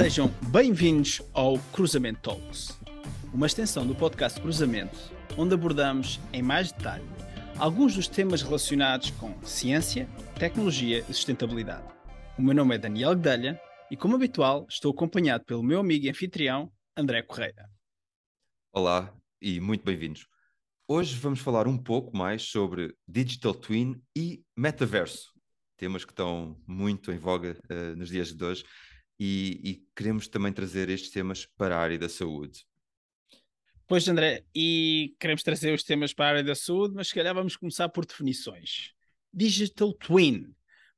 Sejam bem-vindos ao Cruzamento Talks, uma extensão do podcast Cruzamento, onde abordamos em mais detalhe alguns dos temas relacionados com ciência, tecnologia e sustentabilidade. O meu nome é Daniel Gdelha e, como habitual, estou acompanhado pelo meu amigo e anfitrião, André Correia. Olá e muito bem-vindos. Hoje vamos falar um pouco mais sobre Digital Twin e Metaverso, temas que estão muito em voga uh, nos dias de hoje e, e, queremos também trazer estes temas para a área da saúde. Pois, André, e queremos trazer os temas para a área da saúde, mas se calhar vamos começar por definições. Digital Twin.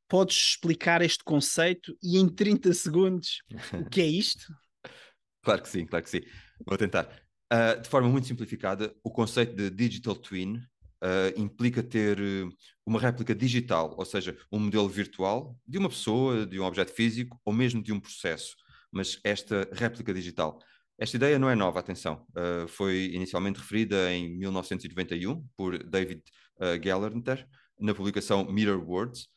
Podes explicar este conceito e em 30 segundos o que é isto? claro que sim, claro que sim. Vou tentar. Uh, de forma muito simplificada, o conceito de Digital Twin uh, implica ter uma réplica digital, ou seja, um modelo virtual de uma pessoa, de um objeto físico ou mesmo de um processo, mas esta réplica digital. Esta ideia não é nova, atenção. Uh, foi inicialmente referida em 1991 por David uh, Gelernter na publicação Mirror Words,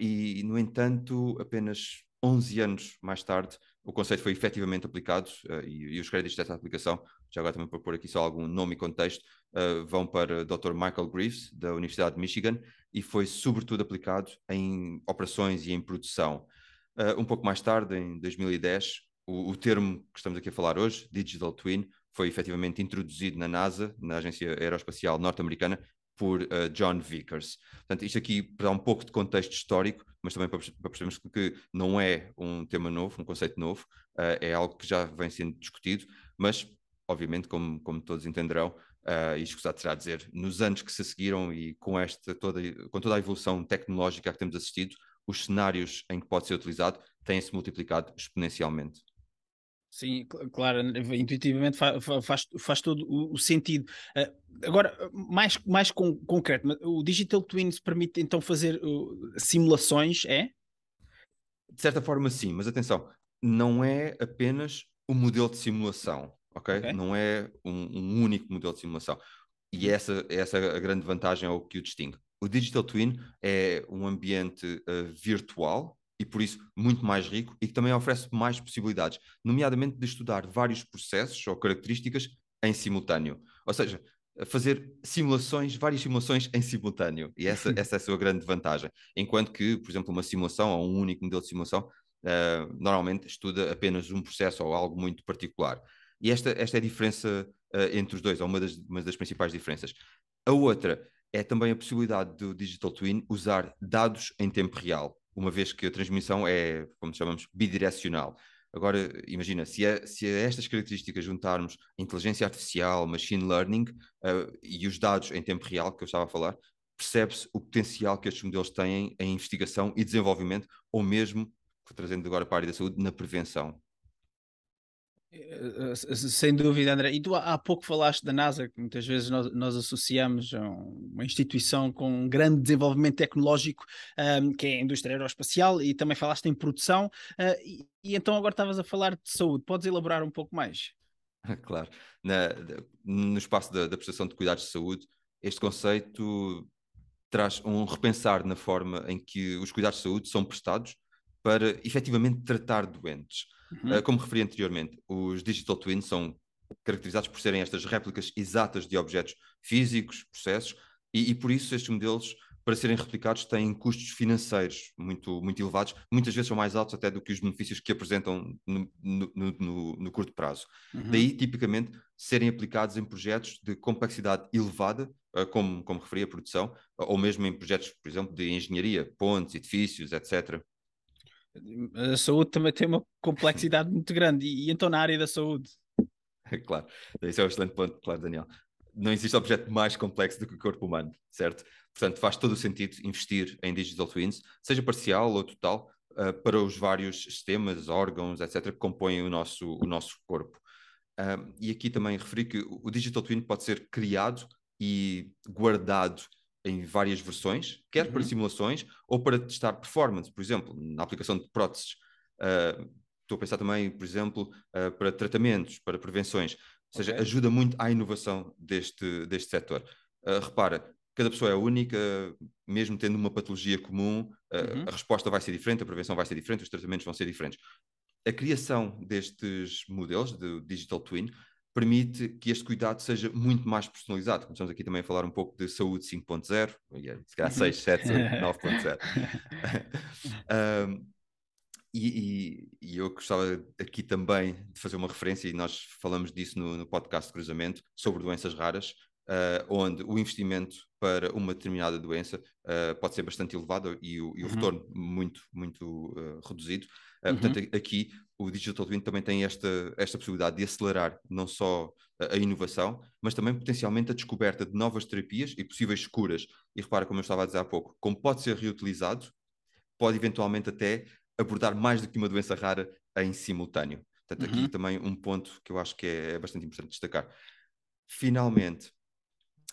e, no entanto, apenas 11 anos mais tarde, o conceito foi efetivamente aplicado e, e os créditos dessa aplicação, já agora também para pôr aqui só algum nome e contexto, uh, vão para Dr. Michael Greaves, da Universidade de Michigan, e foi sobretudo aplicado em operações e em produção. Uh, um pouco mais tarde, em 2010, o, o, termo que estamos aqui a falar hoje, Digital Twin, foi efetivamente introduzido na NASA, na Agência Aeroespacial Norte-Americana, por uh, John Vickers. Portanto, isto aqui para dar um pouco de contexto histórico, mas também para, para percebermos que não é um tema novo, um conceito novo, uh, é algo que já vem sendo discutido, mas, obviamente, como, como todos entenderão, Uh, e escusado será dizer, nos anos que se seguiram e com, esta, toda, com toda a evolução tecnológica que temos assistido, os cenários em que pode ser utilizado têm-se multiplicado exponencialmente. Sim, claro, intuitivamente faz, faz, faz todo o, sentido. Uh, agora, mais, mais concreto, o Digital Twins permite então fazer uh, simulações, é? De certa forma, sim, mas atenção, não é apenas o modelo de simulação okay? ok? Não é um, um, único modelo de simulação. E uhum. essa, essa é a grande vantagem, é o que o distingue. O Digital Twin é um ambiente uh, virtual e por isso muito mais rico e que também oferece mais possibilidades, nomeadamente de estudar vários processos ou características em simultâneo. Ou seja, fazer simulações, várias simulações em simultâneo. E essa, essa é a sua grande vantagem. Enquanto que, por exemplo, uma simulação ou um único modelo de simulação uh, normalmente estuda apenas um processo ou algo muito particular. E esta, esta é a diferença uh, entre os dois, ou uma das, uma das principais diferenças. A outra é também a possibilidade do Digital Twin usar dados em tempo real, uma vez que a transmissão é, como chamamos, bidirecional. Agora, imagina, se a, se a estas características juntarmos inteligência artificial, machine learning uh, e os dados em tempo real que eu estava a falar, percebe-se o potencial que estes modelos têm em investigação e desenvolvimento, ou mesmo, trazendo agora para a área da saúde, na prevenção. Eh, eh, sem dúvida, André. E tu há pouco falaste da NASA, que muitas vezes nós, nós associamos a uma instituição com um grande desenvolvimento tecnológico, um, ehm, que é a indústria aeroespacial, e também falaste em produção. Uh, e, e, então agora estavas a falar de saúde. Podes elaborar um pouco mais? Claro. Na, no espaço da, da prestação de cuidados de saúde, este conceito traz um repensar na forma em que os cuidados de saúde são prestados para efetivamente tratar doentes. Uhum. Uh, como referi anteriormente, os digital twins são caracterizados por serem estas réplicas exatas de objetos físicos, processos, e, e, por isso estes modelos, para serem replicados, têm custos financeiros muito, muito elevados, muitas vezes são mais altos até do que os benefícios que apresentam no, no, no, no curto prazo. Uhum. Daí, tipicamente, serem aplicados em projetos de complexidade elevada, uh, como, como referi a produção, ou mesmo em projetos, por exemplo, de engenharia, pontes, edifícios, etc a saúde também tem uma complexidade muito grande, e, e, então na área da saúde. Claro, esse é um excelente ponto, claro, Daniel. Não existe objeto mais complexo do que o corpo humano, certo? Portanto, faz todo o sentido investir em digital twins, seja parcial ou total, uh, para os vários sistemas, órgãos, etc., que compõem o nosso, o nosso corpo. Uh, e aqui também referi que o digital twin pode ser criado e guardado em várias versões, quer uhum. para simulações ou para testar performance, por exemplo, na aplicação de próteses. Uh, estou a pensar também, por exemplo, uh, para tratamentos, para prevenções. Ou seja, okay. ajuda muito à inovação deste, deste setor. Uh, repara, cada pessoa é única, mesmo tendo uma patologia comum, uhum. a resposta vai ser diferente, a prevenção vai ser diferente, os tratamentos vão ser diferentes. a criação destes modelos de Digital Twin permite que este cuidado seja muito mais personalizado. Começamos aqui também a falar um pouco de saúde 5.0, se calhar 6, 7, 9.0. um, e, e, e, eu gostava aqui também de fazer uma referência, e nós falamos disso no, no podcast de cruzamento, sobre doenças raras, uh, onde o investimento para uma determinada doença uh, pode ser bastante elevado e o, e o uhum. retorno muito, muito uh, reduzido. Uhum. Portanto, aqui o Digital Twin também tem esta, esta possibilidade de acelerar não só a, inovação, mas também potencialmente a descoberta de novas terapias e possíveis curas. E repara, como eu estava a dizer há pouco, como pode ser reutilizado, pode eventualmente até abordar mais do que uma doença rara em simultâneo. Portanto, aqui uhum. também um ponto que eu acho que é, é bastante importante destacar. Finalmente,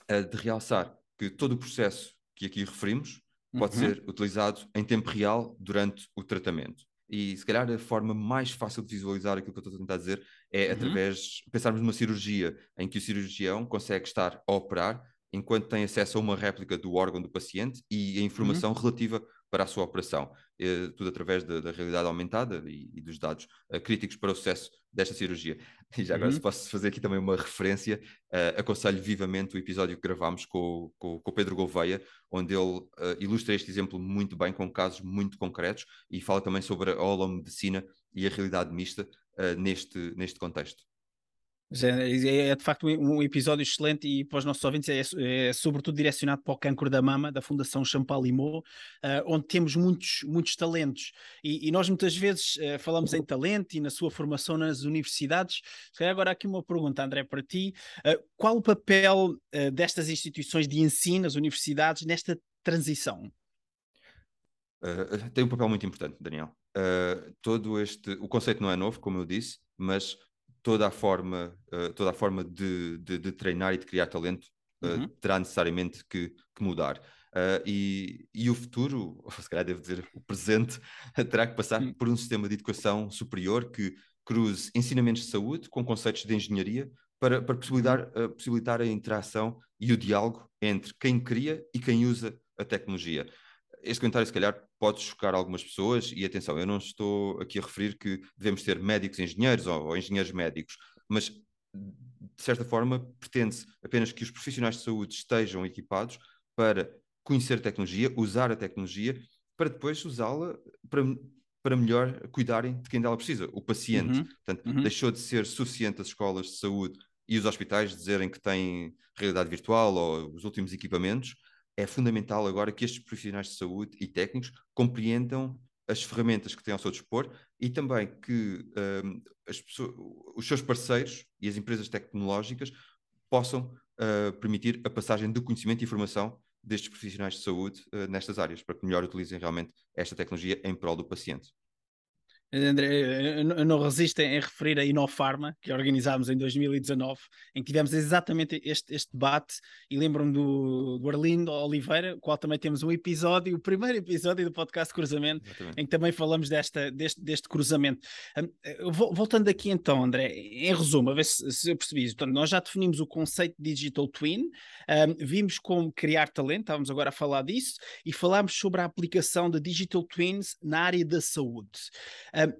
de realçar que todo o processo que aqui referimos pode uhum. ser utilizado em tempo real durante o tratamento. E se calhar a forma mais fácil de visualizar aquilo que eu estou a tentar dizer é uhum. através, pensarmos numa cirurgia em que o cirurgião consegue estar a operar enquanto tem acesso a uma réplica do órgão do paciente e a informação uhum. relativa para a sua operação, eh, tudo através da, da realidade aumentada e, e dos dados uh, críticos para o sucesso desta cirurgia. E já agora, uhum. se posso fazer aqui também uma referência, uh, aconselho vivamente o episódio que gravámos com, com, com o Pedro Gouveia, onde ele uh, ilustra este exemplo muito bem, com casos muito concretos, e fala também sobre a holomedicina e a realidade mista neste, neste contexto. É, é, de facto um episódio excelente e para os nossos ouvintes é, é sobretudo direcionado para o cancro da mama da Fundação Champalimau, uh, onde temos muitos, muitos talentos e, e nós muitas vezes uh, falamos em talento e na sua formação nas universidades. Agora aqui uma pergunta, André, para ti. Uh, qual o papel destas instituições de ensino, as universidades, nesta transição? tem um papel muito importante, Daniel. todo este, o conceito não é novo, como eu disse, mas toda a forma, uh, toda a forma de, de, de, treinar e de criar talento uh, uhum. terá necessariamente que, que mudar. Uh, e, e, o futuro, ou se calhar devo dizer o presente, terá que passar uhum. por um sistema de educação superior que cruze ensinamentos de saúde com conceitos de engenharia para, para possibilitar, uh, possibilitar a interação e o diálogo entre quem cria e quem usa a tecnologia este comentário, se calhar, pode chocar algumas pessoas, e atenção, eu não estou aqui a referir que devemos ter médicos engenheiros ou, ou engenheiros médicos, mas de certa forma pretende-se apenas que os profissionais de saúde estejam equipados para conhecer a tecnologia, usar a tecnologia, para depois usá-la para, para melhor cuidarem de quem dela precisa, o paciente. Uhum. Portanto, uhum. deixou de ser suficiente as escolas de saúde e os hospitais dizerem que têm realidade virtual ou os últimos equipamentos, é fundamental agora que estes profissionais de saúde e técnicos compreendam as ferramentas que têm ao seu dispor e também que um, pessoas, os seus parceiros e as empresas tecnológicas possam uh, permitir a passagem do conhecimento e informação destes profissionais de saúde uh, nestas áreas, para que melhor utilizem realmente esta tecnologia em prol do paciente. André, não resistem em referir a Inofarma, que organizámos em 2019, em que tivemos exatamente este, este debate, e lembro-me do, do Arlindo Oliveira, o qual também temos um episódio, o primeiro episódio do podcast Cruzamento, exatamente. em que também falamos desta, deste, deste cruzamento. Voltando aqui então, André, em resumo, a ver se, se eu percebi, então, nós já definimos o conceito de Digital Twin, um, vimos como criar talento, estávamos agora a falar disso, e falámos sobre a aplicação de Digital Twins na área da saúde.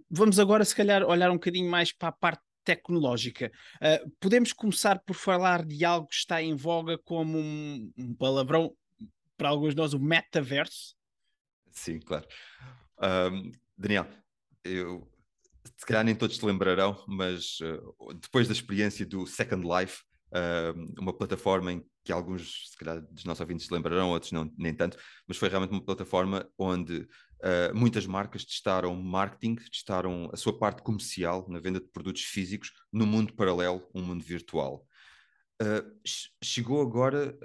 Vamos agora, se calhar, olhar um bocadinho mais para a parte tecnológica. Uh, podemos começar por falar de algo que está em voga como um, um palavrão para alguns de nós, o metaverso? Sim, claro. Um, Daniel, eu se calhar nem todos se lembrarão, mas uh, depois da experiência do Second Life, uh, uma plataforma em que alguns, se calhar, dos nossos ouvintes se lembrarão, outros não, nem tanto, mas foi realmente uma plataforma onde uh, muitas marcas testaram marketing, testaram a sua parte comercial na venda de produtos físicos no mundo paralelo, um mundo virtual. Uh, chegou agora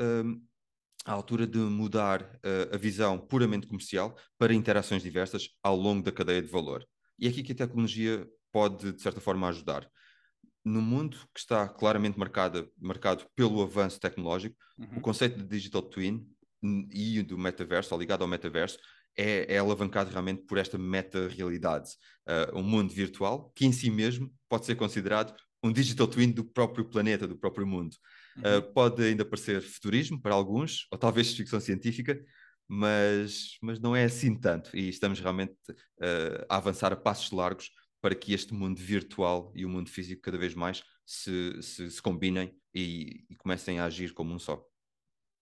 a altura de mudar uh, a visão puramente comercial para interações diversas ao longo da cadeia de valor. E é aqui que a tecnologia pode, de certa forma, ajudar no mundo que está claramente marcado, marcado pelo avanço tecnológico, uhum. o conceito de digital twin e do metaverso, ou ligado ao metaverso, é, é alavancado realmente por esta meta-realidade. Uh, um mundo virtual que em si mesmo pode ser considerado um digital twin do próprio planeta, do próprio mundo. Uhum. Uh, pode ainda parecer futurismo para alguns, ou talvez ficção científica, mas, mas não é assim tanto. E estamos realmente uh, a avançar a passos largos para que este mundo virtual e o mundo físico cada vez mais se, se, se combinem e, e comecem a agir como um só.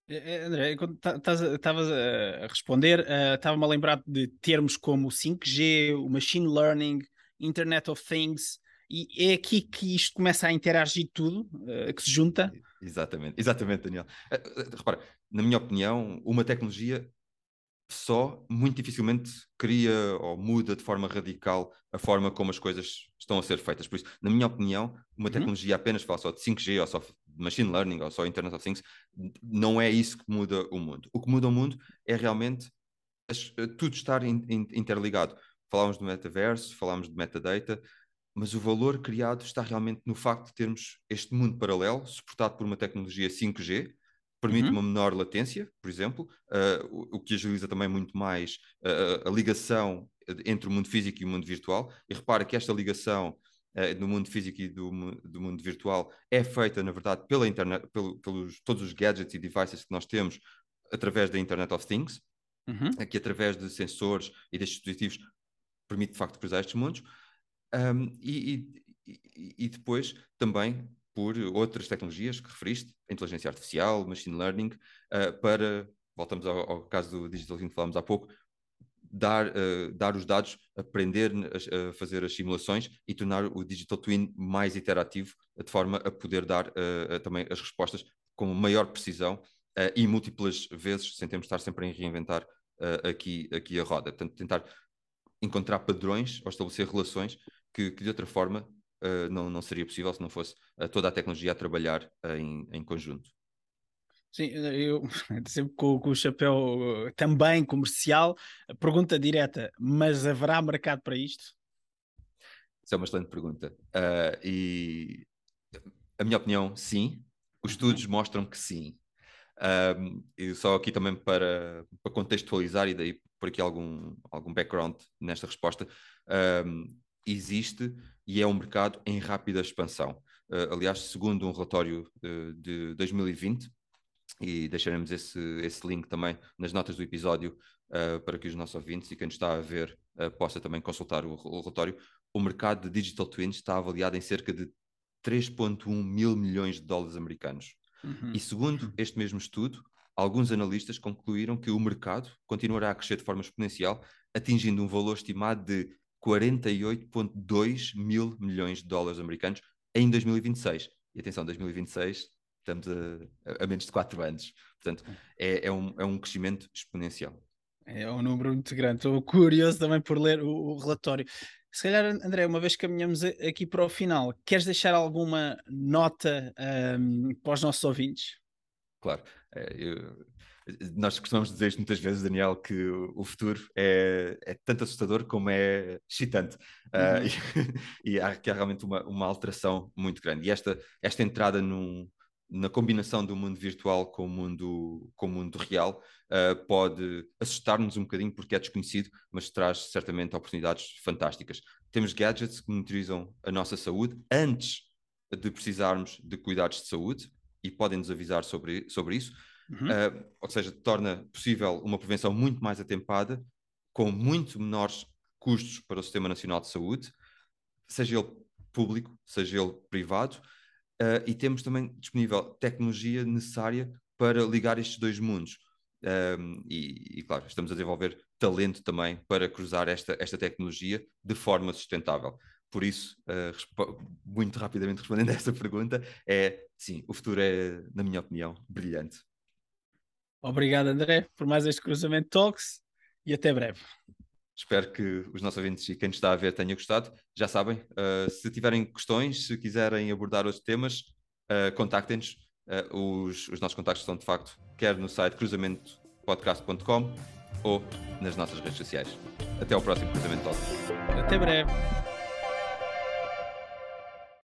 É, é, André, quando estavas a responder, estava-me a lembrar de termos como 5G, o Machine Learning, Internet of Things, e é aqui que isto começa a interagir tudo, uh, que se junta. Exatamente, exatamente, Daniel. Uh, repara, na minha opinião, uma tecnologia só muito dificilmente cria ou muda de forma radical a forma como as coisas estão a ser feitas. Por isso, na minha opinião, uma uhum. tecnologia apenas fala só de 5G ou só de machine learning ou só Internet of Things, não é isso que muda o mundo. O que muda o mundo é realmente tudo estar in, in, interligado. Falámos do metaverso, falámos de metadata, mas o valor criado está realmente no facto de termos este mundo paralelo, suportado por uma tecnologia 5G, permite uhum. uma menor latência, por exemplo, uh, o, o, que agiliza também muito mais uh, a ligação entre o mundo físico e o mundo virtual. E repara que esta ligação uh, do mundo físico e do, do, mundo virtual é feita, na verdade, pela internet, pelo, pelos todos os gadgets e devices que nós temos através da Internet of Things, uhum. que através de sensores e destes dispositivos permite de facto cruzar estes mundos. Um, e, e, e, depois também por outras tecnologias que referiste, inteligência artificial, machine learning, uh, para, voltamos ao, ao, caso do digital que falámos há pouco, dar, uh, dar os dados, aprender a, a, fazer as simulações e tornar o digital twin mais interativo, de forma a poder dar uh, também as respostas com maior precisão e múltiplas vezes, sem termos de estar sempre a reinventar aqui, aqui a roda. Portanto, tentar encontrar padrões ou estabelecer relações que, que de outra forma uh, não, não seria possível se não fosse uh, toda a tecnologia a trabalhar uh, em, em conjunto. Sim, eu sempre com, com, o chapéu também comercial, pergunta direta, mas haverá mercado para isto? Isso é uma excelente pergunta. e a minha opinião, sim. Os uhum. estudos mostram que sim. Um, e só aqui também para, para contextualizar e daí por aqui algum, algum background nesta resposta. Um, existe e é um mercado em rápida expansão. Uh, aliás, segundo um relatório uh, de 2020, e deixaremos esse, esse link também nas notas do episódio uh, para que os nossos ouvintes e quem está a ver possa também consultar o, o, relatório, o mercado de Digital Twins está avaliado em cerca de 3,1 mil milhões de dólares americanos. Uhum. E segundo uhum. este mesmo estudo, alguns analistas concluíram que o mercado continuará a crescer de forma exponencial, atingindo um valor estimado de 48,2 mil milhões de dólares americanos em 2026. E atenção, 2026 estamos a, a menos de 4 anos. Portanto, é, é, um, é um crescimento exponencial. É um número muito grande. Estou curioso também por ler o, o relatório. Se calhar, André, uma vez que caminhamos aqui para o final, queres deixar alguma nota um, para os nossos ouvintes? Claro. É, eu, nós costumamos dizer muitas vezes, Daniel, que o futuro é, é tanto assustador como é excitante. Ah, uhum. Uh, e, e, há, há realmente uma, uma alteração muito grande. E esta, esta entrada num, na combinação do mundo virtual com o mundo, com o mundo real uh, pode assustar-nos um bocadinho porque é desconhecido, mas traz certamente oportunidades fantásticas. Temos gadgets que monitorizam a nossa saúde antes de precisarmos de cuidados de saúde e podem nos avisar sobre, sobre isso uhum. uh, ou seja, torna possível uma prevenção muito mais atempada, com muito menores custos para o Sistema Nacional de Saúde, seja ele público, seja ele privado, uh, e temos também disponível tecnologia necessária para ligar estes dois mundos. Um, e, e, claro, estamos a desenvolver talento também para cruzar esta, esta tecnologia de forma sustentável. Por isso, uh, muito rapidamente respondendo a essa pergunta, é sim, o futuro é, na minha opinião, brilhante. Obrigado, André, por mais este cruzamento Talks e até breve. Espero que os nossos ouvintes e quem está a ver tenha gostado. Já sabem, uh, se tiverem questões, se quiserem abordar outros temas, uh, contactem-nos. Uh, os, os, nossos contactos estão de facto quer no site cruzamentopodcast.com ou nas nossas redes sociais. Até ao próximo Cruzamento Talks. Até breve.